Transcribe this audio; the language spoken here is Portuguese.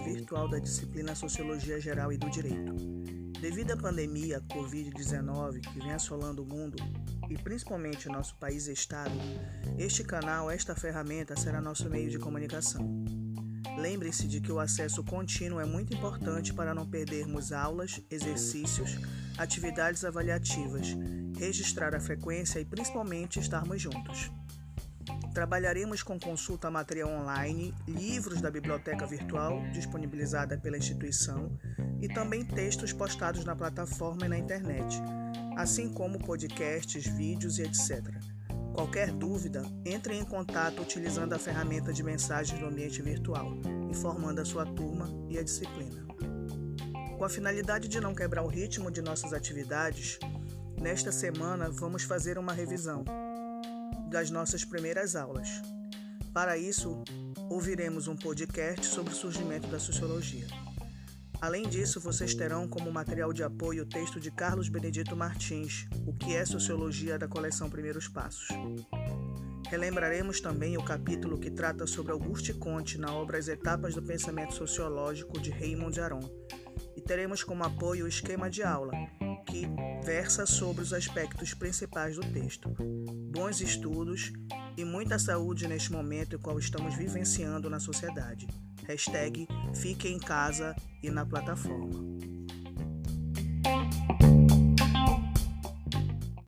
virtual da disciplina Sociologia Geral e do Direito. Devido à pandemia Covid-19 que vem assolando o mundo e principalmente nosso país e estado, este canal, esta ferramenta será nosso meio de comunicação. Lembre-se de que o acesso contínuo é muito importante para não perdermos aulas, exercícios, atividades avaliativas, registrar a frequência e principalmente estarmos juntos. Trabalharemos com consulta material online, livros da biblioteca virtual disponibilizada pela instituição e também textos postados na plataforma e na internet, assim como podcasts, vídeos e etc. Qualquer dúvida, entre em contato utilizando a ferramenta de mensagem do ambiente virtual, informando a sua turma e a disciplina. Com a finalidade de não quebrar o ritmo de nossas atividades, nesta semana vamos fazer uma revisão das nossas primeiras aulas. Para isso, ouviremos um podcast sobre o surgimento da sociologia. Além disso, vocês terão como material de apoio o texto de Carlos Benedito Martins, O que é Sociologia da coleção Primeiros Passos. Relembraremos também o capítulo que trata sobre Auguste Comte na obra As Etapas do Pensamento Sociológico de Raymond Aron. E teremos como apoio o esquema de aula, versa sobre os aspectos principais do texto. Bons estudos e muita saúde neste momento em qual estamos vivenciando na sociedade. Hashtag fique em casa e na plataforma.